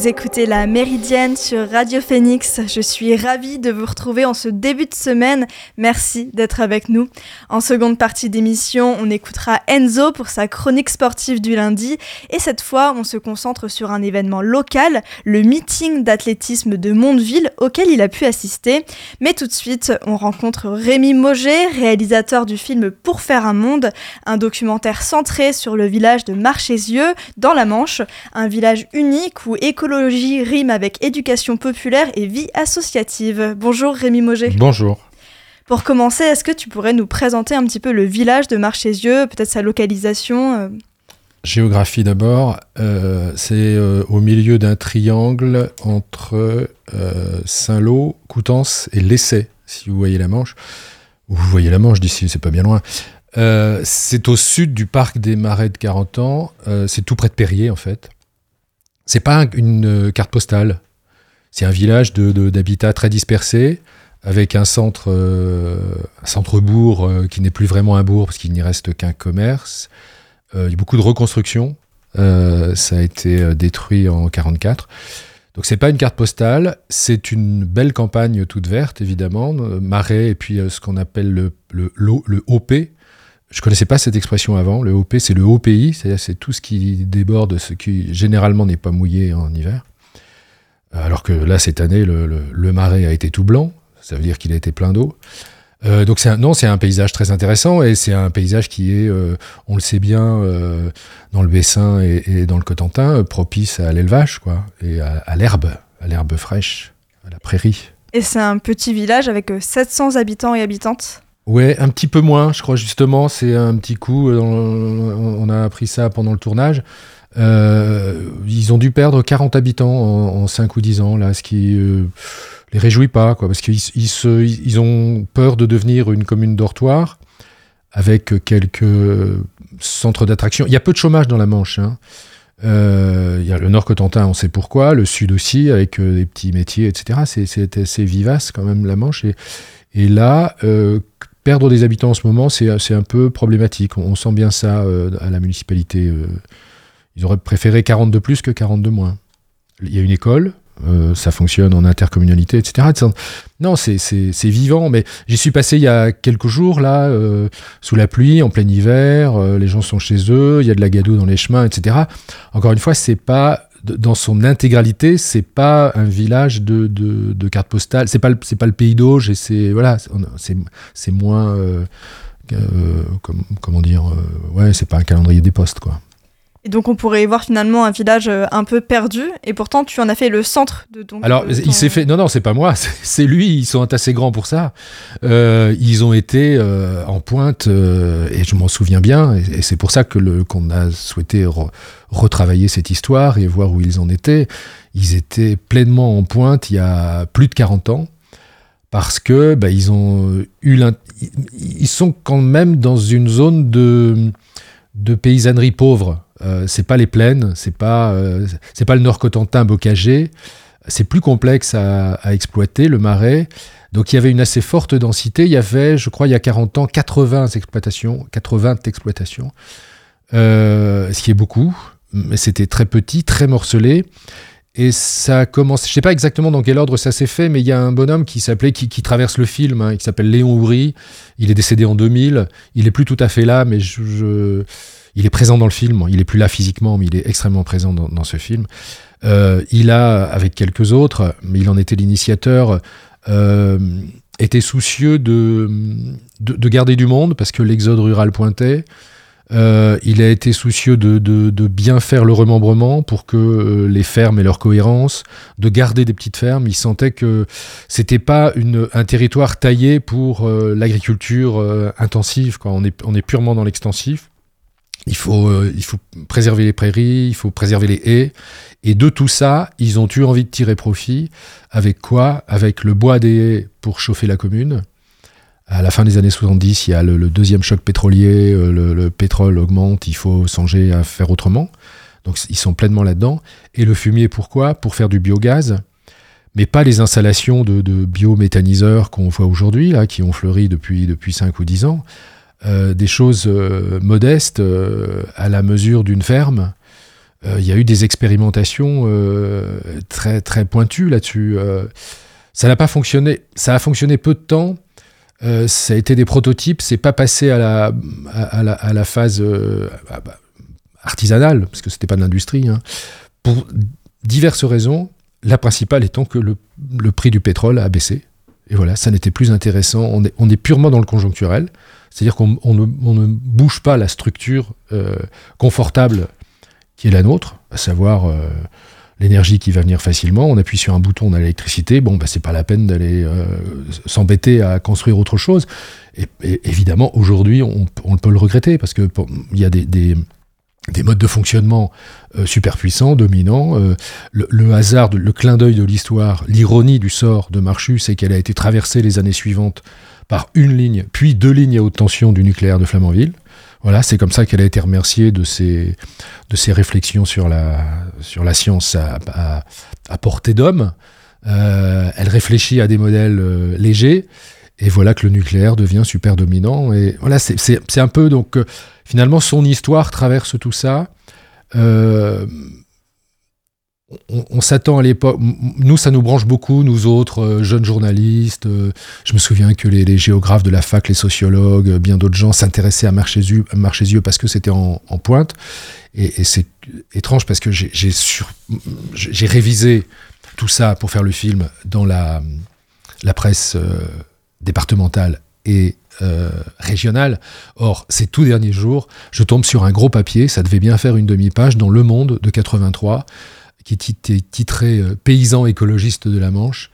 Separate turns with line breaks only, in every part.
Vous écoutez la Méridienne sur Radio Phoenix. Je suis ravie de vous retrouver en ce début de semaine. Merci d'être avec nous. En seconde partie d'émission, on écoutera Enzo pour sa chronique sportive du lundi. Et cette fois, on se concentre sur un événement local, le meeting d'athlétisme de Mondeville auquel il a pu assister. Mais tout de suite, on rencontre Rémi Moget, réalisateur du film Pour faire un monde, un documentaire centré sur le village de Marchésieux, dans la Manche, un village unique où écologie rime avec éducation populaire et vie associative. Bonjour Rémi Moget.
Bonjour.
Pour commencer, est-ce que tu pourrais nous présenter un petit peu le village de Marchésieux, peut-être sa localisation euh?
Géographie d'abord, euh, c'est euh, au milieu d'un triangle entre Saint-Lô, Coutances et Lessay, si vous voyez la Manche. Vous voyez la Manche d'ici, c'est pas bien loin. c'est au sud du parc des Marais de 40 ans, c'est tout près de Perrier en fait. C'est pas une euh, carte postale. C'est un village d'habitat très dispersé, avec un centre, euh, centre-bourg euh, qui n'est plus vraiment un bourg parce qu'il n'y reste qu'un commerce. il y a beaucoup de reconstruction. ça a été détruit en 44. Donc c'est pas une carte postale, c'est une belle campagne toute verte évidemment, marais et puis ce qu'on appelle le, le, le OP, je connaissais pas cette expression avant. Le OP, c'est le haut pays, c'est-à-dire c'est tout ce qui déborde, ce qui généralement n'est pas mouillé en hiver. Alors que là, cette année, le, marais a été tout blanc, ça veut dire qu'il a été plein d'eau. Euh, donc non, c'est un paysage très intéressant et c'est un paysage qui est, euh, on le sait bien, euh, dans le Bessin et, dans le Cotentin, propice à l'élevage, quoi, et à l'herbe, à l'herbe fraîche, à la prairie.
Et c'est un petit village avec 700 habitants et habitantes.
Ouais, un petit peu moins, je crois justement. C'est un petit coup. Euh, on a appris ça pendant le tournage. Euh, ils ont dû perdre 40 habitants en, 5 ou 10 ans, là, ce qui euh, les réjouit pas, quoi, parce qu'ils ils, ont peur de devenir une commune dortoir avec quelques centres d'attraction. Il y a peu de chômage dans la Manche. Hein. il y a le Nord Cotentin, on sait pourquoi, le Sud aussi, avec des petits métiers, etc. C'est assez vivace quand même la Manche. Et là, perdre des habitants en ce moment, c'est un peu problématique. On, sent bien ça euh, à la municipalité. Euh. ils auraient préféré 40 de plus que 40 de moins. Il y a une école, euh, ça fonctionne en intercommunalité, etc. Non, c'est vivant, mais j'y suis passé il y a quelques jours, là, sous la pluie, en plein hiver, les gens sont chez eux, il y a de la gadoue dans les chemins, etc. Encore une fois, c'est pas dans son intégralité, c'est pas un village de, de, de carte postale. C'est pas c'est pas le pays d'Auge et c'est voilà, c'est moins euh, euh, comment dire, euh, ouais, c'est pas un calendrier des postes quoi.
Et donc on pourrait y voir finalement un village euh, un peu perdu, et pourtant tu en as fait le centre de ton...
Alors il s'est fait... Non, non, c'est pas moi, c'est lui, ils sont assez grands pour ça. Euh, ils ont été euh, en pointe, et je m'en souviens bien, et, c'est pour ça que qu'on a souhaité retravailler cette histoire et voir où ils en étaient. Ils étaient pleinement en pointe il y a plus de 40 ans, parce que bah, ils ont eu... Ils sont quand même dans une zone de, de paysannerie pauvre euh, c'est pas les plaines, c'est pas, euh, c'est pas le Nord Cotentin bocagé. C'est plus complexe à, exploiter, le marais. Donc il y avait une assez forte densité. Il y avait, je crois, il y a 40 ans, 80 exploitations, 80 exploitations, euh, ce qui est beaucoup. Mais c'était très petit, très morcelé. Et ça commence, je sais pas exactement dans quel ordre ça s'est fait, mais il y a un bonhomme qui s'appelait, qui, traverse le film, hein, qui s'appelle Léon Houry. Il est décédé en 2000. Il est plus tout à fait là, mais je il est présent dans le film. Il est plus là physiquement, mais il est extrêmement présent dans, ce film. Euh, il a, avec quelques autres, mais il en était l'initiateur, euh, été soucieux de, de, garder du monde parce que l'exode rural pointait. Euh, il a été soucieux de, bien faire le remembrement pour que les fermes aient leur cohérence, de garder des petites fermes. Il sentait que c'était pas un territoire taillé pour l'agriculture intensive. On, est, on est purement dans l'extensif. Il faut, euh, il faut préserver les prairies, il faut préserver les haies. Et de tout ça, ils ont eu envie de tirer profit. Avec quoi? Avec le bois des haies pour chauffer la commune. À la fin des années 70, il y a le, deuxième choc pétrolier, euh, le, pétrole augmente, il faut songer à faire autrement. Donc ils sont pleinement là-dedans. Et le fumier, pourquoi? Pour faire du biogaz, mais pas les installations de, de biométhaniseurs qu'on voit aujourd'hui, là, qui ont fleuri depuis, depuis 5 ou 10 ans. Euh, des choses euh, modestes euh, à la mesure d'une ferme. il y a eu des expérimentations très, très pointues là-dessus. ça n'a pas fonctionné. Ça a fonctionné peu de temps. ça a été des prototypes. C'est pas passé à la, à, la, phase artisanale, parce que c'était pas de l'industrie. Hein. Pour diverses raisons. La principale étant que le, prix du pétrole a baissé. Et voilà, ça n'était plus intéressant. On est, on purement dans le conjoncturel. C'est-à-dire qu'on ne, bouge pas la structure euh, confortable qui est la nôtre, à savoir euh, l'énergie qui va venir facilement. On appuie sur un bouton, on a l'électricité. Bon, bah, c'est pas la peine d'aller euh, s'embêter à construire autre chose. Et, évidemment, aujourd'hui, on, peut le regretter parce qu'il y a des modes de fonctionnement euh, super puissants, dominants. Euh, le, hasard, le clin d'œil de l'histoire, l'ironie du sort de Marchus, c'est qu'elle a été traversée les années suivantes par une ligne, puis deux lignes à haute tension du nucléaire de Flamanville. Voilà, c'est comme ça qu'elle a été remerciée de ses, de ses réflexions sur la, sur la science à, portée d'homme. Euh, elle réfléchit à des modèles légers. Et voilà que le nucléaire devient super dominant. Et voilà, c'est un peu donc euh, finalement son histoire traverse tout ça. Euh, on, s'attend à l'époque. Nous, ça nous branche beaucoup, nous autres euh, jeunes journalistes. je me souviens que les, géographes de la fac, les sociologues, bien d'autres gens s'intéressaient à Marchésieux, Marchésieux parce que c'était en, pointe. Et, c'est étrange parce que j'ai révisé tout ça pour faire le film dans la, la presse départementale et euh, régionale. Or, ces tout derniers jours, je tombe sur un gros papier, ça devait bien faire une demi-page, dans Le Monde de 83, qui est titré euh, Paysans écologistes de la Manche,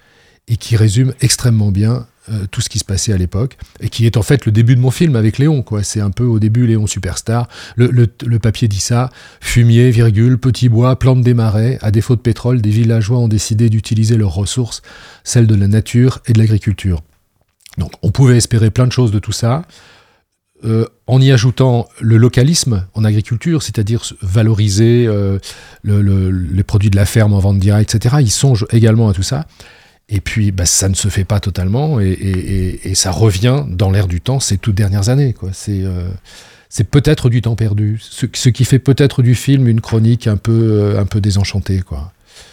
et qui résume extrêmement bien euh, tout ce qui se passait à l'époque, et qui est en fait le début de mon film avec Léon. C'est un peu au début Léon Superstar. Le, le, papier dit ça, fumier, virgule, petit bois, plantes des marais, à défaut de pétrole, des villageois ont décidé d'utiliser leurs ressources, celles de la nature et de l'agriculture. Donc on pouvait espérer plein de choses de tout ça. Euh, en y ajoutant le localisme en agriculture, c'est-à-dire valoriser euh, les produits de la ferme en vente directe, etc. Ils songent également à tout ça. Et puis, bah, ça ne se fait pas totalement, et, ça revient dans l'air du temps ces toutes dernières années. Euh, c'est peut-être du temps perdu, ce, qui fait peut-être du film une chronique un peu, un peu désenchantée.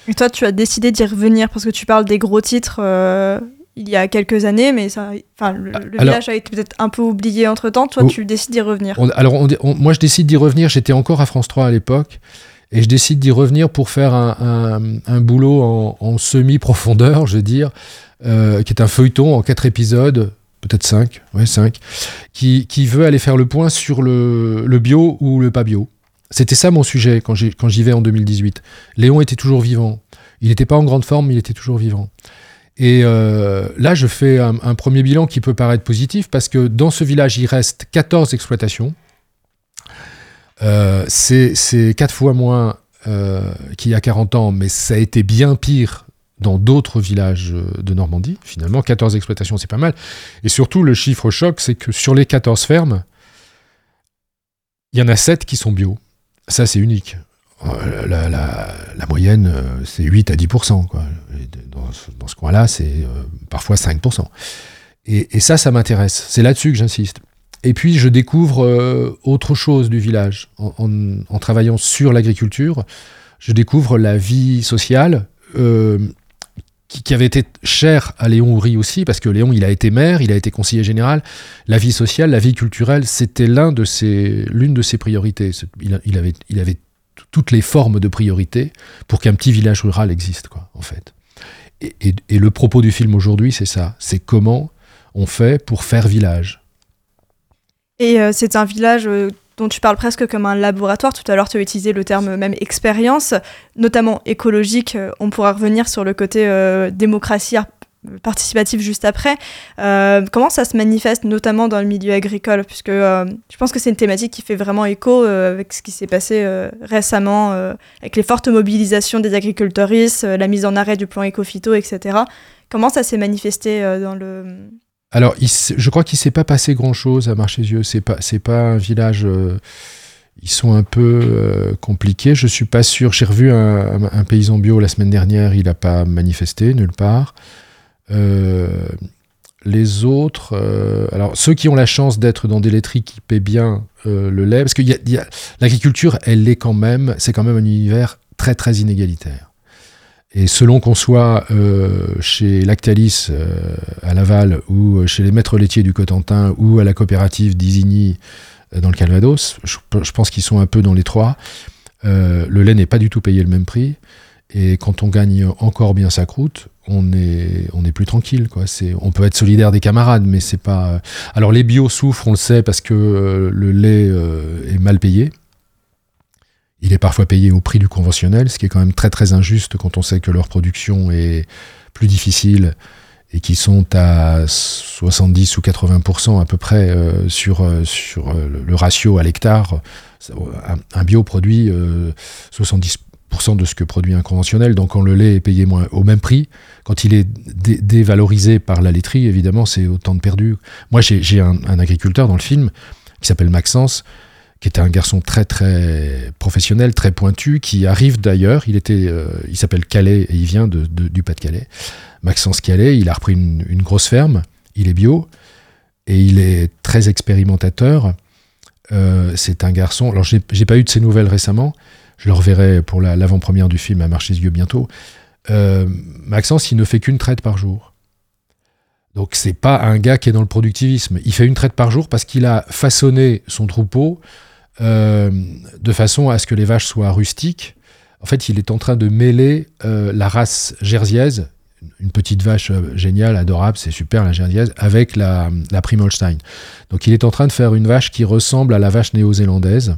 Et toi, tu as décidé d'y revenir parce que tu parles des gros titres il y a quelques années, mais ça, enfin, le, village a été peut-être un peu oublié entre temps. Toi, tu décides d'y revenir.
alors, moi, je décide d'y revenir. J'étais encore à France 3 à l'époque. Et je décide d'y revenir pour faire un, boulot en, semi-profondeur, je veux dire, euh, qui est un feuilleton en quatre épisodes, peut-être cinq, ouais, cinq, qui, veut aller faire le point sur le, le bio ou le pas bio. C'était ça mon sujet quand j'y vais en 2018. Léon était toujours vivant. Il n'était pas en grande forme, mais il était toujours vivant. Et euh, là, je fais un, premier bilan qui peut paraître positif parce que dans ce village, il reste 14 exploitations. Euh, c'est quatre fois moins euh, qu'il y a 40 ans, mais ça a été bien pire dans d'autres villages de Normandie. Finalement, 14 exploitations, c'est pas mal. Et surtout, le chiffre choc, c'est que sur les 14 fermes, il y en a 7 qui sont bio. Ça, c'est unique. La, moyenne, c'est 8 à 10%. Quoi. Coin-là, c'est euh, parfois 5%. Et, ça, ça m'intéresse. C'est là-dessus que j'insiste. Et puis, je découvre autre chose du village. En, travaillant sur l'agriculture, je découvre la vie sociale qui, avait été chère à Léon Houry aussi, parce que Léon, il a été maire, il a été conseiller général. La vie sociale, la vie culturelle, c'était l'une de, ses, de ses priorités. Il, il, avait, il avait toutes les formes de priorité pour qu'un petit village rural existe, quoi, en fait. Et, le propos du film aujourd'hui, c'est ça. C'est comment on fait pour faire village.
Et euh, c'est un village euh, dont tu parles presque comme un laboratoire. Tout à l'heure, tu as utilisé le terme même expérience, notamment écologique. Euh, on pourra revenir sur le côté démocratie participatif juste après. Euh, comment ça se manifeste, notamment dans le milieu agricole? Puisque euh, je pense que c'est une thématique qui fait vraiment écho euh, avec ce qui s'est passé récemment, avec les fortes mobilisations des agriculteuristes, la mise en arrêt du plan éco-phyto, etc. Comment ça s'est manifesté dans le...
Alors, je crois qu'il ne s'est pas passé grand-chose à Marchésieux. Ce n'est pas, pas un village ils sont un peu compliqués. Je suis pas sûr. J'ai revu un, un, paysan bio la semaine dernière. Il n'a pas manifesté nulle part. Euh, les autres, alors ceux qui ont la chance d'être dans des laiteries qui paient bien le lait, parce que l'agriculture, elle est quand même, c'est quand même un univers très très inégalitaire. Et selon qu'on soit euh, chez Lactalis euh, à Laval ou chez les maîtres laitiers du Cotentin ou à la coopérative d'Isigny euh, dans le Calvados, je, pense qu'ils sont un peu dans les trois. le lait n'est pas du tout payé le même prix. Et quand on gagne encore bien sa croûte, on est, on est plus tranquille. Quoi. On peut être solidaire des camarades, mais c'est pas. Alors les bio souffrent, on le sait, parce que le lait est mal payé. Il est parfois payé au prix du conventionnel, ce qui est quand même très très injuste quand on sait que leur production est plus difficile et qu'ils sont à 70 ou 80% à peu près euh, sur, euh, sur euh, le ratio à l'hectare. Un, bio produit 70% de ce que produit un conventionnel, donc quand le lait est payé au même prix, quand il est dévalorisé par la laiterie, évidemment, c'est autant de perdu. Moi, j'ai un, un, agriculteur dans le film qui s'appelle Maxence, qui était un garçon très très professionnel, très pointu, qui arrive d'ailleurs, il était, euh, il s'appelle Calais et il vient de, du Pas-de-Calais. Maxence Calais, il a repris une, grosse ferme, il est bio et il est très expérimentateur. Euh, c'est un garçon. Alors j'ai pas eu de ses nouvelles récemment. Je le reverrai pour l'avant-première du film à Marchesieux bientôt. Euh, Maxence, il ne fait qu'une traite par jour. Donc c'est pas un gars qui est dans le productivisme. Il fait une traite par jour parce qu'il a façonné son troupeau euh, de façon à ce que les vaches soient rustiques. En fait, il est en train de mêler euh, la race jersiaise, une petite vache géniale, adorable, c'est super la jersiaise, avec la Primolstein. Donc il est en train de faire une vache qui ressemble à la vache néo-zélandaise,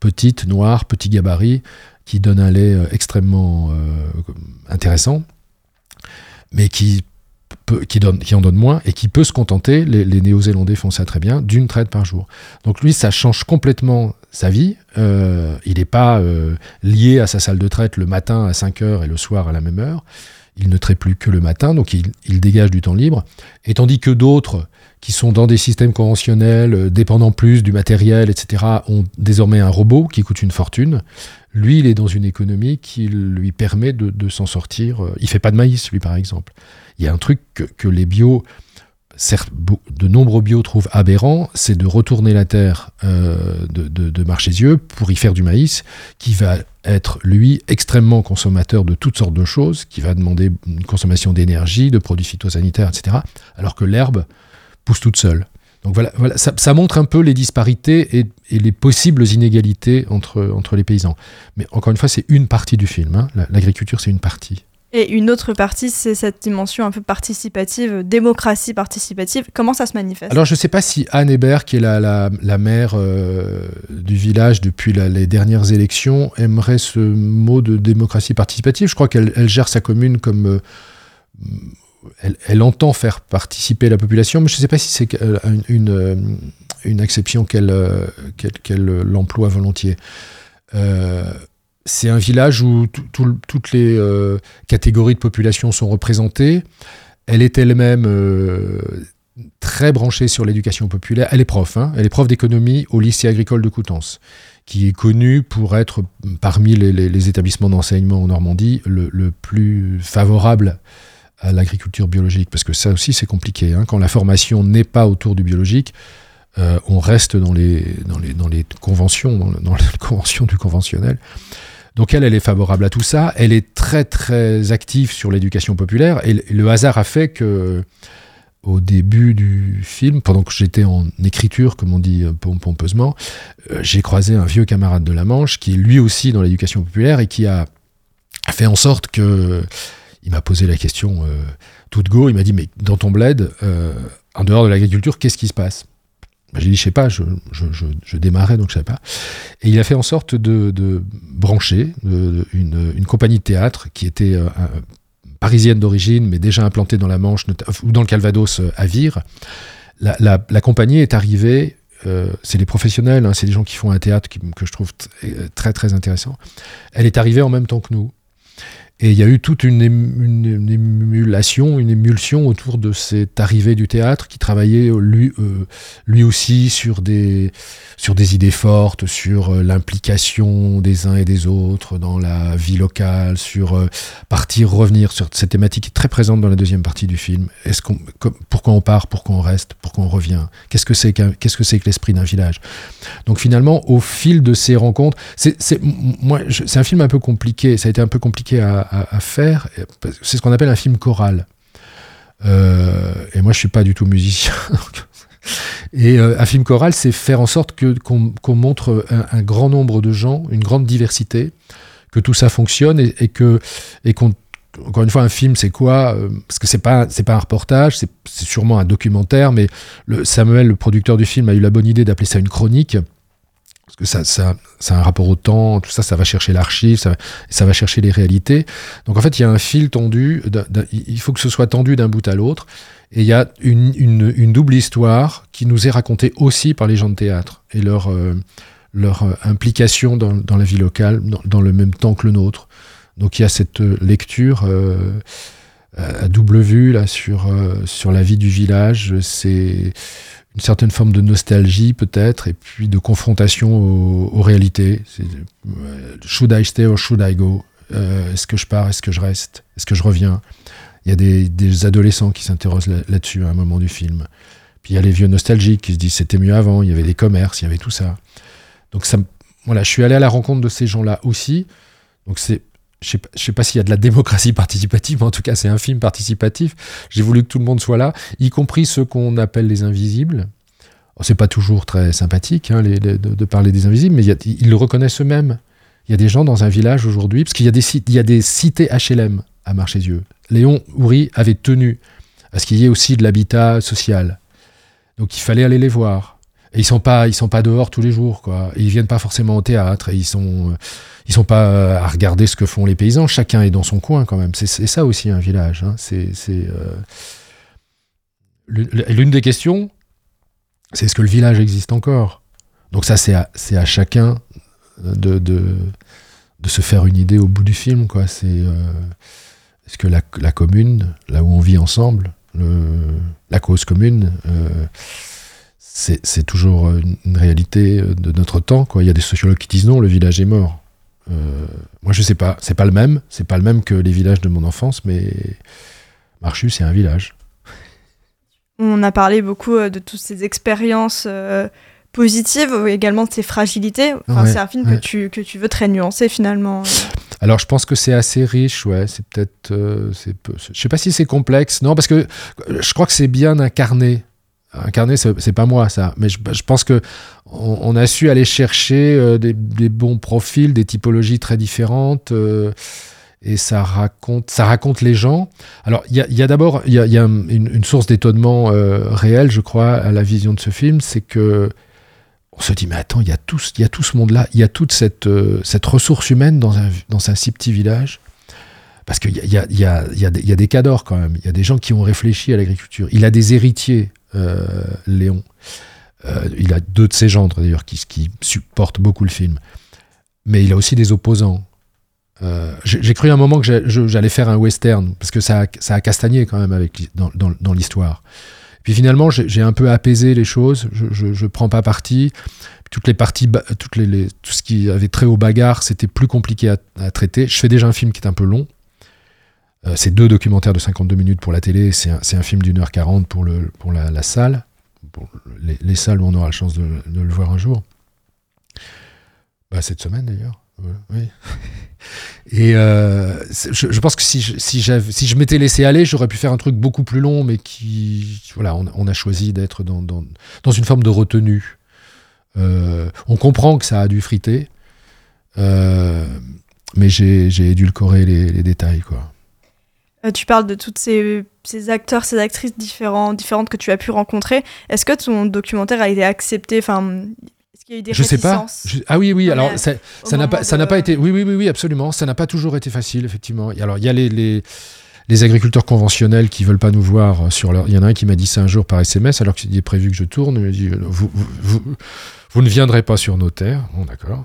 petite, noire, petit gabarit, qui donne un lait extrêmement intéressant, mais qui donne, en donne moins et qui peut se contenter, les, Néo-Zélandais font ça très bien, d'une traite par jour. Donc lui, ça change complètement sa vie. Euh, il n'est pas euh, lié à sa salle de traite le matin à 5 heures et le soir à la même heure. Il ne traite plus que le matin, donc il, dégage du temps libre. Et tandis que d'autres qui sont dans des systèmes conventionnels, euh, dépendant plus du matériel, etc., ont désormais un robot qui coûte une fortune. Lui, il est dans une économie qui lui permet de, s'en sortir. Il fait pas de maïs, lui, par exemple. Il y a un truc que, les bio, certes, de nombreux bio trouvent aberrant, c'est de retourner la terre euh, de, de, de pour y faire du maïs, qui va être, lui, extrêmement consommateur de toutes sortes de choses, qui va demander une consommation d'énergie, de produits phytosanitaires, etc., alors que l'herbe pousse toute seule. Donc voilà, voilà ça, montre un peu les disparités et, les possibles inégalités entre, entre les paysans. Mais encore une fois, c'est une partie du film. Hein. L'agriculture, c'est une partie.
Et une autre partie, c'est cette dimension un peu participative, démocratie participative. Comment ça se manifeste?
Alors, je ne sais pas si Anne Hébert, qui est la, la, maire euh, du village depuis les dernières élections, aimerait ce mot de démocratie participative. Je crois qu'elle gère sa commune comme... Euh, elle, entend faire participer la population, mais je ne sais pas si c'est euh, une, une, exception qu'elle qu'elle l'emploie volontiers c'est un village où toutes les euh, catégories de population sont représentées. Elle est elle-même euh, très branchée sur l'éducation populaire. Elle est prof, hein. elle est prof d'économie au lycée agricole de Coutances, qui est connu pour être parmi les, établissements d'enseignement en Normandie le, plus favorable à l'agriculture biologique, parce que ça aussi c'est compliqué. Hein. Quand la formation n'est pas autour du biologique, euh, on reste dans les, dans les, dans les conventions, dans, dans les du conventionnel. Donc elle, elle est favorable à tout ça. Elle est très très active sur l'éducation populaire. Et le hasard a fait que au début du film, pendant que j'étais en écriture, comme on dit euh, pompeusement, euh, j'ai croisé un vieux camarade de la Manche qui est lui aussi dans l'éducation populaire et qui a, fait en sorte que il m'a posé la question euh, toute go. Il m'a dit mais dans ton bled, en dehors de l'agriculture, qu'est-ce qui se passe? Bah, j'ai dit, je sais pas, je, démarrais, donc je sais pas. Et il a fait en sorte de, brancher une, compagnie de théâtre qui était euh, parisienne d'origine, mais déjà implantée dans la Manche ou dans le Calvados euh, à Vire. La, compagnie est arrivée, euh, c'est des professionnels, hein, c'est des gens qui font un théâtre que je trouve très très intéressant. Elle est arrivée en même temps que nous. Et il y a eu toute une, émulation, une émulsion autour de cette arrivée du théâtre qui travaillait lui, euh, lui aussi sur des, sur des idées fortes, sur euh, l'implication des uns et des autres dans la vie locale, sur euh, partir, revenir sur cette thématique qui est très présente dans la deuxième partie du film. Est-ce qu'on, pourquoi on part, pourquoi on reste, pourquoi on revient? Qu'est-ce que c'est qu'est-ce que c'est que l'esprit d'un village? Donc finalement, au fil de ces rencontres, c'est, moi, c'est un film un peu compliqué. Ça a été un peu compliqué à à, faire. C'est ce qu'on appelle un film choral. Euh, et moi, je suis pas du tout musicien. et euh, un film choral, c'est faire en sorte que qu'on montre un, grand nombre de gens, une grande diversité, que tout ça fonctionne et, que et qu'on encore une fois, un film, c'est quoi euh, Parce que c'est pas pas un reportage, c'est sûrement un documentaire, mais Samuel, le producteur du film, a eu la bonne idée d'appeler ça une chronique parce que ça, ça, ça, a un rapport au temps, tout ça, ça va chercher l'archive, ça, va chercher les réalités. Donc en fait, il y a un fil tendu, il faut que ce soit tendu d'un bout à l'autre, et il y a une, double histoire qui nous est racontée aussi par les gens de théâtre, et leur, euh, euh, implication dans, la vie locale, dans, le même temps que le nôtre. Donc il y a cette lecture euh, à double vue là, sur, sur la vie du village, c'est une certaine forme de nostalgie peut-être, et puis de confrontation aux, réalités. Euh, should I stay or should I go? Euh, Est-ce que je pars? Est-ce que je reste? Est-ce que je reviens? Il y a des, adolescents qui s'interrogent là-dessus à un moment du film. Puis il y a les vieux nostalgiques qui se disent c'était mieux avant, il y avait des commerces, il y avait tout ça. Donc voilà, je suis allé à la rencontre de ces gens-là aussi. Donc c'est je ne sais pas, s'il y a de la démocratie participative, mais en tout cas, c'est un film participatif. J'ai voulu que tout le monde soit là, y compris ceux qu'on appelle les invisibles. Oh, c'est pas toujours très sympathique hein, de, parler des invisibles, mais ils le reconnaissent eux-mêmes. Il y a des gens dans un village aujourd'hui, parce qu'il y, a des, cités HLM à Marchézieux. Léon Houry avait tenu à ce qu'il y ait aussi de l'habitat social. Donc il fallait aller les voir. Et ils sont pas, ils sont pas dehors tous les jours, quoi. Et ils viennent pas forcément au théâtre. Ils sont, ils sont pas euh, à regarder ce que font les paysans. Chacun est dans son coin quand même. C'est ça aussi un village. Hein. C'est euh, l'une des questions, c'est est-ce que le village existe encore? Donc ça, c'est à, chacun de, de, se faire une idée au bout du film. Quoi. C'est euh, est-ce que la, commune, là où on vit ensemble, le, la cause commune c'est toujours une réalité de notre temps. Quoi. Il y a des sociologues qui disent non, le village est mort. Euh, moi, je sais pas. C'est pas le même. C'est pas le même que les villages de mon enfance, mais Marchu, c'est un village.
On a parlé beaucoup euh, de toutes ces expériences euh, positives, également de ces fragilités. c'est un film que, tu, que tu veux très nuancer finalement.
Alors, je pense que c'est assez riche, ouais. C'est peut-être. je sais pas si c'est complexe. Non, parce que je crois que c'est bien incarné incarné, c'est pas moi ça, mais je, pense que on, a su aller chercher euh, des, bons profils, des typologies très différentes, euh, et ça raconte, ça raconte les gens. Alors il y a, d'abord il y a, une, source d'étonnement euh, réel, je crois, à la vision de ce film, c'est que on se dit mais attends, il y a tout, y ce monde-là, il y a toute cette ressource humaine dans un si petit village. Parce qu'il y a, y, y, y des cadors quand même, il y a des gens qui ont réfléchi à l'agriculture. Il a des héritiers euh, Léon. Euh, il a deux de ses gendres d'ailleurs qui, supportent beaucoup le film. Mais il a aussi des opposants. Euh, j'ai cru un moment que j'allais faire un western, parce que ça a, castagné quand même avec, dans, dans, l'histoire. Puis finalement, j'ai un peu apaisé les choses, je ne prends pas parti. Toutes les parties, toutes les, tout ce qui avait trait aux bagarres, c'était plus compliqué à, à, traiter. Je fais déjà un film qui est un peu long, euh, c'est deux documentaires de 52 minutes pour la télé, c'est un, film d'une heure 40 pour, la, salle, pour les, salles où on aura la chance de, le voir un jour. Bah, cette semaine d'ailleurs. Et euh, je, pense que si je, m'étais laissé aller, j'aurais pu faire un truc beaucoup plus long, mais qui. Voilà, on, a choisi d'être dans, une forme de retenue. Euh, on comprend que ça a dû friter, mais j'ai édulcoré les, les détails, quoi.
Euh, tu parles de toutes ces, acteurs, ces actrices différents, différentes que tu as pu rencontrer. Est-ce que ton documentaire a été accepté? Enfin, est-ce qu'il y a eu des
Je sais pas. Ah oui, oui. Alors ça n'a pas, ça n'a pas été. Oui, oui, oui, oui, absolument. Ça n'a pas toujours été facile, effectivement. Alors il y a les, les, agriculteurs conventionnels qui veulent pas nous voir sur leur. Il y en a un qui m'a dit ça un jour par SMS alors qu'il est prévu que je tourne. Il m'a dit vous, vous, vous, ne viendrez pas sur nos terres. Bon, d'accord.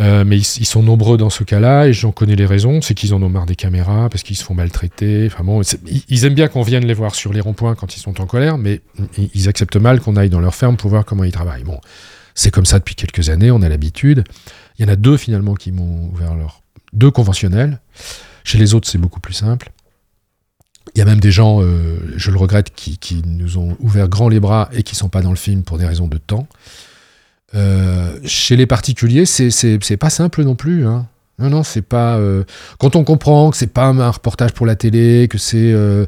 Euh, mais ils, sont nombreux dans ce cas-là et j'en connais les raisons. C'est qu'ils en ont marre des caméras, parce qu'ils se font maltraiter. Enfin bon, ils, aiment bien qu'on vienne les voir sur les ronds-points quand ils sont en colère, mais ils acceptent mal qu'on aille dans leur ferme pour voir comment ils travaillent. Bon, c'est comme ça depuis quelques années, on a l'habitude. Il y en a deux finalement qui m'ont ouvert leur. Deux conventionnels. Chez les autres, c'est beaucoup plus simple. Il y a même des gens, euh, je le regrette, qui, qui, nous ont ouvert grand les bras et qui sont pas dans le film pour des raisons de temps. Euh, chez les particuliers, c'est pas simple non plus. Hein. Non, non, c'est pas. Euh, quand on comprend que c'est pas un reportage pour la télé, que c'est euh,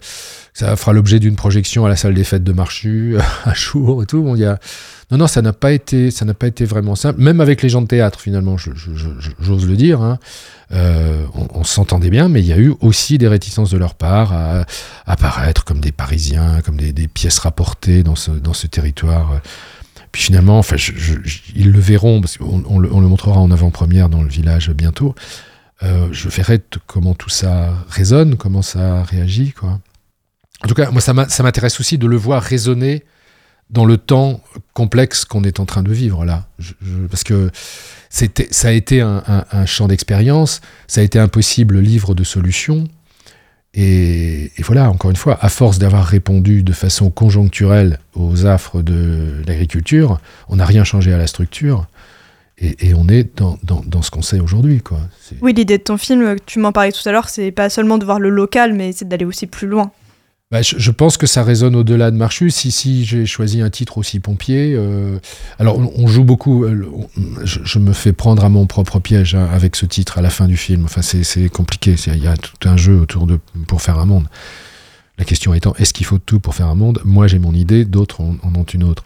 ça fera l'objet d'une projection à la salle des fêtes de Marchu un jour et tout. Bon. Non, non, ça n'a pas été, ça n'a pas été vraiment simple. Même avec les gens de théâtre, finalement, j'ose le dire. Hein. on, s'entendait bien, mais il y a eu aussi des réticences de leur part à, apparaître comme des Parisiens, comme des, pièces rapportées dans ce territoire puis finalement, enfin, ils le verront, parce qu'on on le, montrera en avant-première dans le village bientôt. Euh, je verrai comment tout ça résonne, comment ça réagit. Quoi. En tout cas, moi, ça m'intéresse aussi de le voir résonner dans le temps complexe qu'on est en train de vivre là. parce que ça a été un, un champ d'expérience, ça a été un possible livre de solutions. Et, voilà, encore une fois, à force d'avoir répondu de façon conjoncturelle aux affres de l'agriculture, on n'a rien changé à la structure. Et, on est dans, dans, ce qu'on sait aujourd'hui.
Oui, l'idée de ton film, tu m'en parlais tout à l'heure, c'est pas seulement de voir le local, mais c'est d'aller aussi plus loin.
Bah, je, pense que ça résonne au-delà de Marchus. Si, j'ai choisi un titre aussi pompier, euh, alors on, joue beaucoup. Euh, je, me fais prendre à mon propre piège hein, avec ce titre à la fin du film. Enfin, c'est compliqué. Il y a tout un jeu autour de pour faire un monde. La question étant, est-ce qu'il faut tout pour faire un monde? Moi, j'ai mon idée, d'autres en, ont une autre.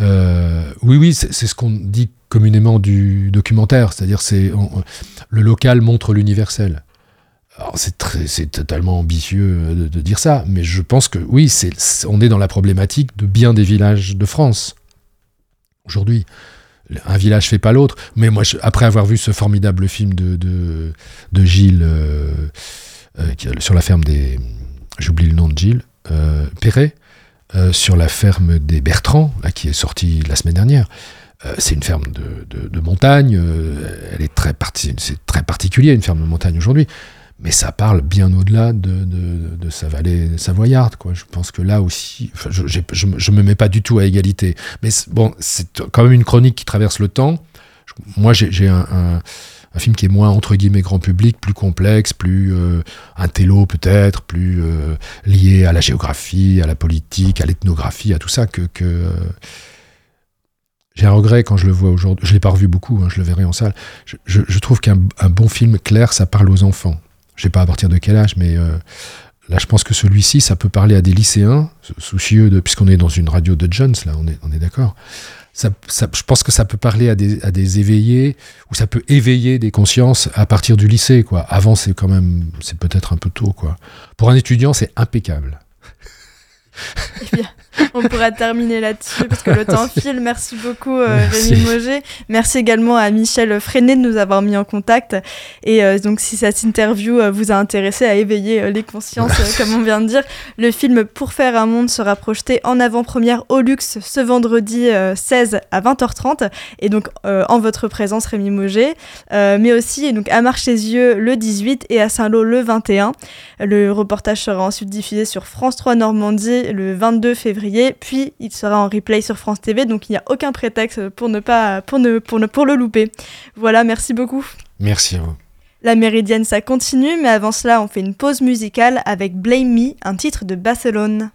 Euh, oui, oui, c'est ce qu'on dit communément du documentaire, c'est-à-dire c'est le local montre l'universel c'est totalement ambitieux de, dire ça, mais je pense que oui, on est dans la problématique de bien des villages de France aujourd'hui. Un village fait pas l'autre, mais moi, après avoir vu ce formidable film de, Gilles euh, euh, sur la ferme des, j'oublie le nom de Gilles, euh, Perret, sur la ferme des Bertrands, qui est sorti la semaine dernière. c'est une ferme de, montagne, elle est c'est très particulier, une ferme de montagne aujourd'hui mais ça parle bien au-delà de, de, sa vallée savoyarde. Je pense que là aussi, je ne me mets pas du tout à égalité. Mais bon, c'est quand même une chronique qui traverse le temps. Moi, j'ai un, un, film qui est moins, entre guillemets, grand public, plus complexe, plus euh, intello peut-être, plus euh, lié à la géographie, à la politique, à l'ethnographie, à tout ça que... euh, j'ai un regret quand je le vois aujourd'hui. Je l'ai pas revu beaucoup, hein, je le verrai en salle. Je trouve qu'un bon film clair, ça parle aux enfants je sais pas à partir de quel âge, mais euh, là, je pense que celui-ci, ça peut parler à des lycéens, soucieux de, puisqu'on est dans une radio de Jones, là, on est, on est d'accord. Ça, je pense que ça peut parler à des, à des éveillés, ou ça peut éveiller des consciences à partir du lycée, quoi. Avant, c'est quand même, c'est peut-être un peu tôt, quoi. Pour un étudiant, c'est impeccable.
Eh bien, on pourra terminer là-dessus parce que le temps file. Merci beaucoup euh, Rémi Moget. Merci également à Michel Freinet de nous avoir mis en contact. Et euh, donc si cette interview euh, vous a intéressé à éveiller les consciences, comme on vient de dire, le film Pour faire un monde sera projeté en avant-première au luxe ce vendredi 16 à 20h30 et donc en votre présence Rémi Moget, mais aussi et donc à Marchésieux le 18 et à Saint-Lô le 21. Le reportage sera ensuite diffusé sur France 3 Normandie le 22 février, puis il sera en replay sur France TV, donc il n'y a aucun prétexte pour ne pas pour ne, pour ne pour le louper. Voilà, merci beaucoup.
Merci à vous.
La Méridienne, ça continue, mais avant cela, on fait une pause musicale avec Blame Me, un titre de Barcelone.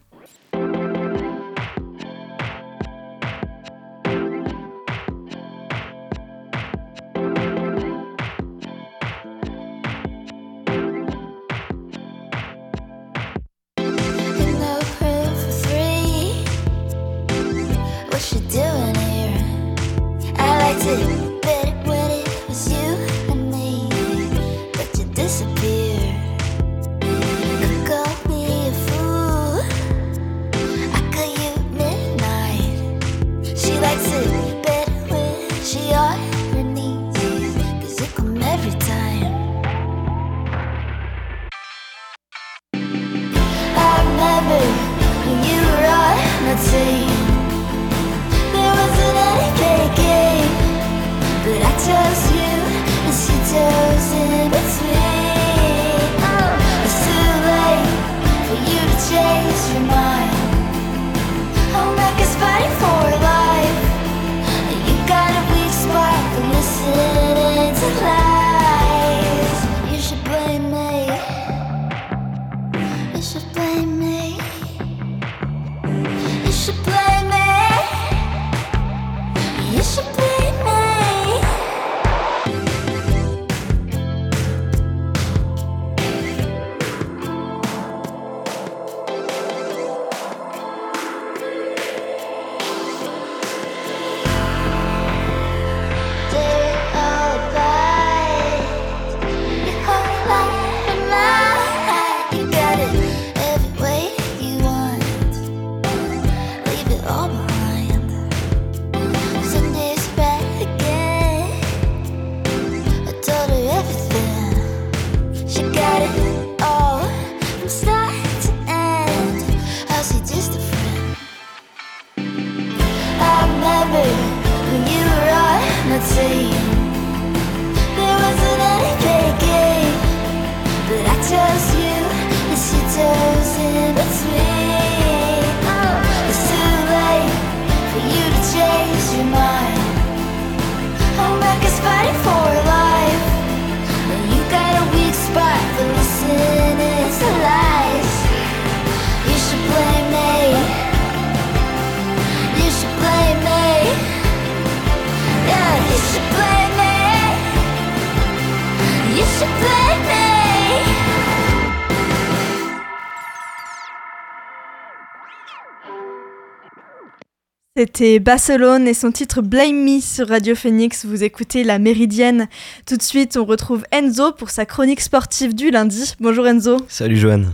C'était Barcelone et son titre Blame Me sur Radio Phoenix. Vous écoutez La Méridienne. Tout de suite, on retrouve Enzo pour sa chronique sportive du lundi. Bonjour Enzo.
Salut Joanne.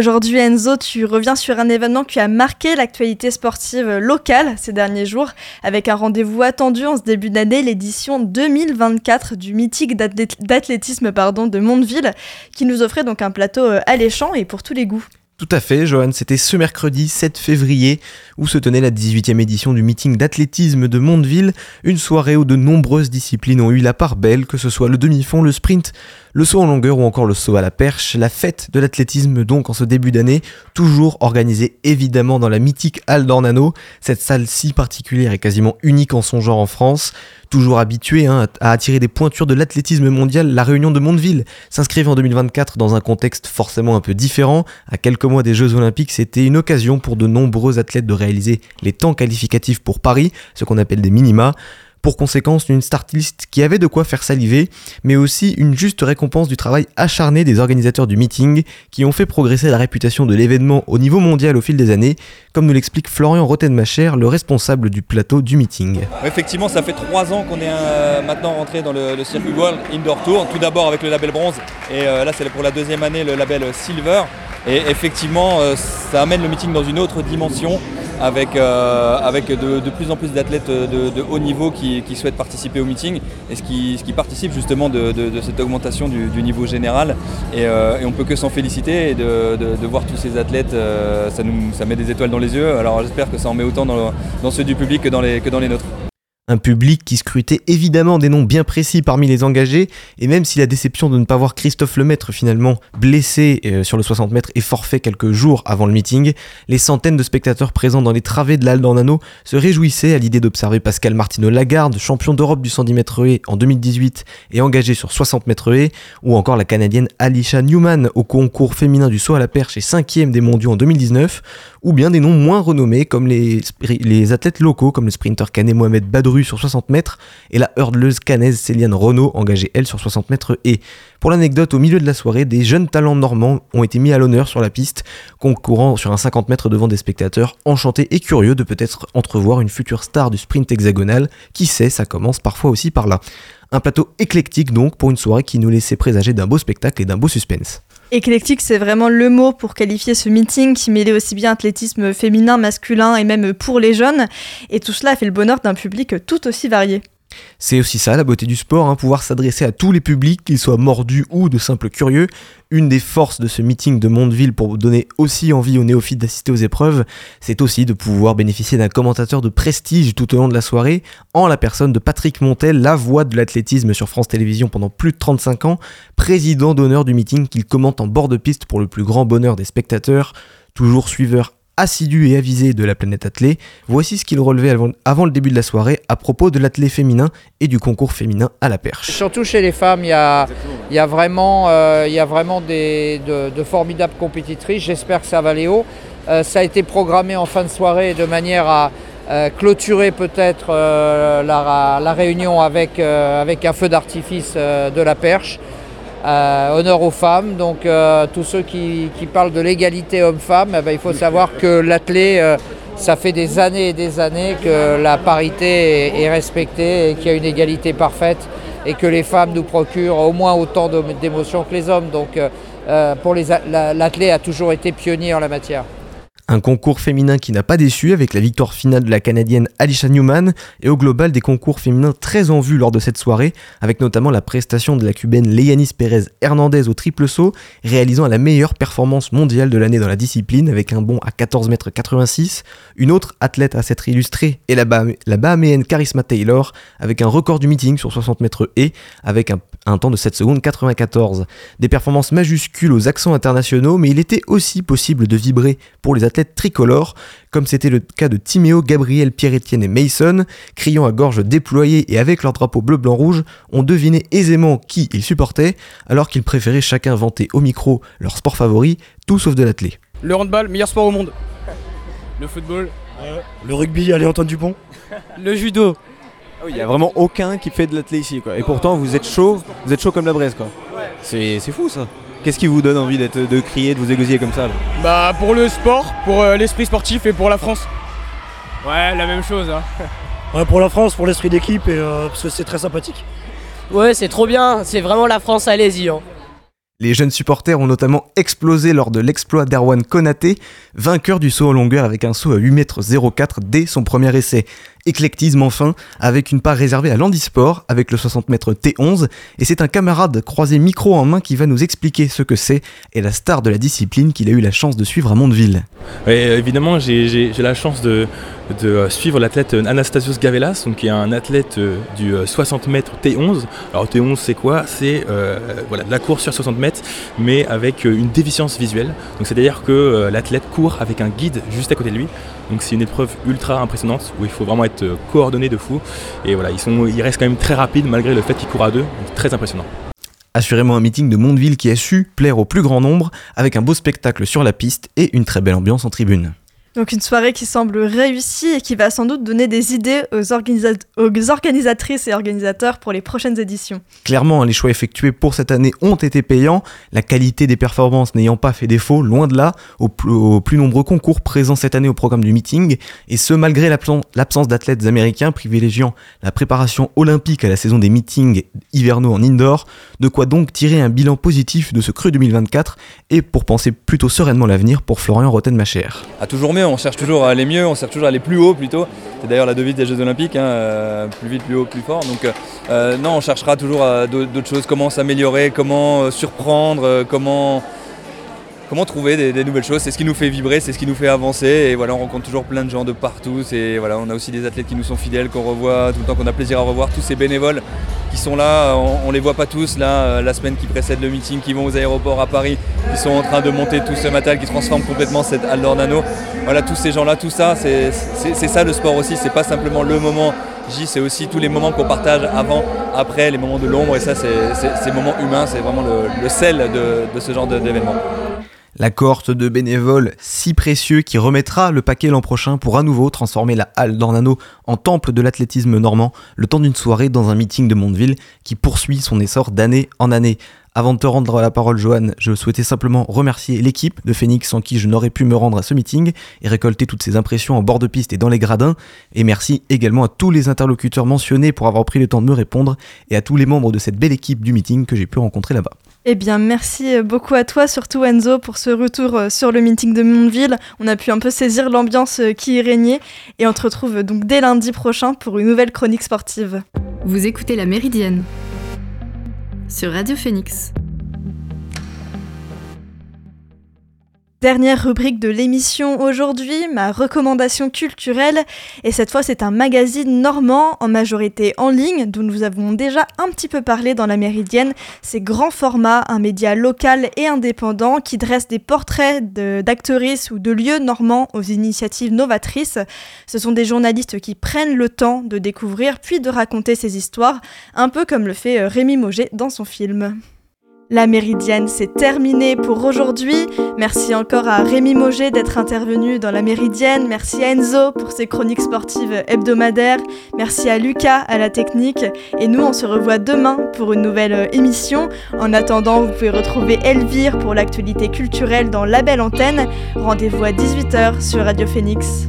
Aujourd'hui, Enzo, tu reviens sur un événement qui a marqué l'actualité sportive locale ces derniers jours, avec un rendez-vous attendu en ce début d'année, l'édition 2024 du mythique d'athlétisme de Mondeville, qui nous offrait donc un plateau euh, alléchant et pour tous les goûts.
Tout à fait, Johan, c'était ce mercredi 7 février où se tenait la 18e édition du meeting d'athlétisme de Mondeville, une soirée où de nombreuses disciplines ont eu la part belle, que ce soit le demi-fond, le sprint, le saut en longueur ou encore le saut à la perche, la fête de l'athlétisme donc en ce début d'année, toujours organisée évidemment dans la mythique Halle d'Ornano, cette salle si particulière et quasiment unique en son genre en France toujours habitué hein, à attirer des pointures de l'athlétisme mondial, la réunion de Mondeville s'inscrivait en 2024 dans un contexte forcément un peu différent. À quelques mois des Jeux Olympiques, c'était une occasion pour de nombreux athlètes de réaliser les temps qualificatifs pour Paris, ce qu'on appelle des minima. Pour conséquence, une start list qui avait de quoi faire saliver, mais aussi une juste récompense du travail acharné des organisateurs du meeting qui ont fait progresser la réputation de l'événement au niveau mondial au fil des années, comme nous l'explique Florian Rottenmacher, le responsable du plateau du meeting.
Effectivement, ça fait trois ans qu'on est euh, maintenant rentré dans le, circuit World Indoor Tour, tout d'abord avec le label bronze, et euh, là c'est pour la deuxième année le label silver. Et effectivement, euh, ça amène le meeting dans une autre dimension avec, euh, de, plus en plus d'athlètes de, haut niveau qui, souhaitent participer au meeting et ce qui, ce participe justement de, cette augmentation du, niveau général. Euh, et, on peut que s'en féliciter et de, voir tous ces athlètes, euh, ça, met des étoiles dans les yeux. Alors j'espère que ça en met autant dans, ceux du public que dans les nôtres.
Un public qui scrutait évidemment des noms bien précis parmi les engagés, et même si la déception de ne pas voir Christophe Lemaître finalement blessé euh, sur le 60 mètres et forfait quelques jours avant le meeting, les centaines de spectateurs présents dans les travées de l'Alde en se réjouissaient à l'idée d'observer Pascal Martino Lagarde, champion d'Europe du 110 mètres haies en 2018 et engagé sur 60 mètres haies, ou encore la Canadienne Alicia Newman au concours féminin du saut à la perche et 5 des mondiaux en 2019, ou bien des noms moins renommés comme les, les athlètes locaux comme le sprinter canet Mohamed Badru sur 60 mètres et la hurdleuse canaise Céliane Renault engagée elle sur 60 mètres et. Pour l'anecdote au milieu de la soirée des jeunes talents normands ont été mis à l'honneur sur la piste concourant sur un 50 mètres devant des spectateurs enchantés et curieux de peut-être entrevoir une future star du sprint hexagonal. Qui sait ça commence parfois aussi par là. Un plateau éclectique donc pour une soirée qui nous laissait présager d'un beau spectacle et d'un beau suspense.
Éclectique, c'est vraiment le mot pour qualifier ce meeting qui mêlait aussi bien athlétisme féminin, masculin et même pour les jeunes. Et tout cela a fait le bonheur d'un public tout aussi varié.
C'est aussi ça la beauté du sport, hein, pouvoir s'adresser à tous les publics, qu'ils soient mordus ou de simples curieux. Une des forces de ce meeting de Mondeville pour donner aussi envie aux néophytes d'assister aux épreuves, c'est aussi de pouvoir bénéficier d'un commentateur de prestige tout au long de la soirée, en la personne de Patrick Montel, la voix de l'athlétisme sur France Télévisions pendant plus de 35 ans, président d'honneur du meeting qu'il commente en bord de piste pour le plus grand bonheur des spectateurs, toujours suiveur assidu et avisé de la planète athlée, voici ce qu'il relevait avant, le début de la soirée à propos de l'athlé féminin et du concours féminin à la perche.
Surtout chez les femmes, il y a, vraiment, euh, vraiment de, formidables compétitrices. J'espère que ça va aller haut. Euh, ça a été programmé en fin de soirée de manière à euh, clôturer peut-être la, réunion avec un feu d'artifice de la perche. Euh, honneur aux femmes. Donc euh, tous ceux qui, parlent de l'égalité homme-femme, eh ben, il faut savoir que l'athlé, euh, ça fait des années et des années que la parité est, respectée et qu'il y a une égalité parfaite et que les femmes nous procurent au moins autant d'émotions que les hommes. Donc pour l'athlé a toujours été pionnier en la matière.
Un concours féminin qui n'a pas déçu avec la victoire finale de la Canadienne Alicia Newman et au global des concours féminins très en vue lors de cette soirée, avec notamment la prestation de la cubaine Leyanis Pérez Hernandez au triple saut, réalisant la meilleure performance mondiale de l'année dans la discipline avec un bond à 14,86 m. Une autre athlète à s'être illustrée est la, la Bahaméenne Charisma Taylor avec un record du meeting sur 60 mètres et avec un un temps de 7 secondes 94. Des performances majuscules aux accents internationaux, mais il était aussi possible de vibrer pour les athlètes tricolores, comme c'était le cas de Timéo, Gabriel, Pierre-Étienne et Mason, criant à gorge déployée et avec leur drapeau bleu-blanc-rouge, on devinait aisément qui ils supportaient, alors qu'ils préféraient chacun vanter au micro leur sport favori, tout sauf de l'athlé.
Le handball, meilleur sport au monde. Le football.
le rugby, allez Antoine Dupont.
le judo.
Ah il n'y a vraiment aucun qui fait de l'athlète ici. Quoi. Et pourtant, vous êtes chaud, vous êtes chaud comme la braise. Quoi. C'est, fou ça. Qu'est-ce qui vous donne envie d'être, de crier, de vous égosiller comme ça
Bah pour le sport, pour euh, l'esprit sportif et pour la France. Ouais, la même chose. Hein.
Ouais, pour la France, pour l'esprit d'équipe et euh, parce que c'est très sympathique.
Ouais, c'est trop bien. C'est vraiment la France, allez-y. Hein.
Les jeunes supporters ont notamment explosé lors de l'exploit d'Erwan Konaté, vainqueur du saut en longueur avec un saut à 8m04 dès son premier essai. Éclectisme enfin, avec une part réservée à l'handisport, avec le 60 m T11, et c'est un camarade croisé micro en main qui va nous expliquer ce que c'est, et la star de la discipline qu'il a eu la chance de suivre à Mondeville.
Euh, évidemment, j'ai la chance de, euh, suivre l'athlète Anastasios Gavelas, qui est un athlète euh, du 60 m T11. Alors T11 c'est quoi? C'est voilà, de la course sur 60 mètres, mais avec une déficience visuelle. Donc c'est-à-dire que l'athlète court avec un guide juste à côté de lui. Donc c'est une épreuve ultra impressionnante où il faut vraiment être coordonné de fou. Et voilà, ils, sont, ils restent quand même très rapides malgré le fait qu'ils courent à deux. Donc très impressionnant.
Assurément un meeting de Mondeville qui a su plaire au plus grand nombre avec un beau spectacle sur la piste et une très belle ambiance en tribune.
Donc une soirée qui semble réussie et qui va sans doute donner des idées aux, organisatrices et organisateurs pour les prochaines éditions.
Clairement, les choix effectués pour cette année ont été payants, la qualité des performances n'ayant pas fait défaut, loin de là, aux plus, nombreux concours présents cette année au programme du meeting, et ce malgré l'absence d'athlètes américains privilégiant la préparation olympique à la saison des meetings hivernaux en indoor, de quoi donc tirer un bilan positif de ce cru 2024 et pour penser plutôt sereinement l'avenir pour Florian
toujours on cherche toujours à aller mieux, on cherche toujours à aller plus haut plutôt. C'est d'ailleurs la devise des Jeux Olympiques, hein, euh, plus vite, plus haut, plus fort. Donc euh, euh, non, on cherchera toujours d'autres choses, comment s'améliorer, comment surprendre, comment comment trouver des, nouvelles choses. C'est ce qui nous fait vibrer, c'est ce qui nous fait avancer. Et voilà, on rencontre toujours plein de gens de partout. Voilà, on a aussi des athlètes qui nous sont fidèles, qu'on revoit tout le temps, qu'on a plaisir à revoir. Tous ces bénévoles qui sont là, on, ne les voit pas tous là, euh, la semaine qui précède le meeting, qui vont aux aéroports à Paris, qui sont en train de monter tout ce matériel, qui transforment complètement cette halle d'Ornano. Voilà, tous ces gens-là, tout ça, c'est ça le sport aussi. C'est pas simplement le moment J, c'est aussi tous les moments qu'on partage avant, après, les moments de l'ombre. Et ça, c'est ces moments humains, c'est vraiment le, sel de ce genre d'événement
la cohorte de bénévoles si précieux qui remettra le paquet l'an prochain pour à nouveau transformer la halle d'Ornano en temple de l'athlétisme normand le temps d'une soirée dans un meeting de Mondeville qui poursuit son essor d'année en année. Avant de te rendre la parole, Johan, je souhaitais simplement remercier l'équipe de Phoenix sans qui je n'aurais pu me rendre à ce meeting et récolter toutes ces impressions en bord de piste et dans les gradins. Et merci également à tous les interlocuteurs mentionnés pour avoir pris le temps de me répondre et à tous les membres de cette belle équipe du meeting que j'ai pu rencontrer là-bas.
Eh bien, merci beaucoup à toi, surtout Enzo, pour ce retour euh, sur le meeting de Mondeville. On a pu un peu saisir l'ambiance euh, qui y régnait et on te retrouve donc dès lundi prochain pour une nouvelle chronique sportive.
Vous écoutez La Méridienne sur Radio Phoenix.
Dernière rubrique de l'émission aujourd'hui, ma recommandation culturelle. Et cette fois, c'est un magazine normand, en majorité en ligne, dont nous avons déjà un petit peu parlé dans la Méridienne. C'est Grand Format, un média local et indépendant qui dresse des portraits d'actrices ou de lieux normands aux initiatives novatrices. Ce sont des journalistes qui prennent le temps de découvrir puis de raconter ces histoires, un peu comme le fait euh, Rémi Moget dans son film. La Méridienne, c'est terminé pour aujourd'hui. Merci encore à Rémi Moget d'être intervenu dans La Méridienne. Merci à Enzo pour ses chroniques sportives hebdomadaires. Merci à Lucas à la technique. Et nous, on se revoit demain pour une nouvelle euh, émission. En attendant, vous pouvez retrouver Elvire pour l'actualité culturelle dans La Belle Antenne. Rendez-vous à 18h sur Radio Phoenix.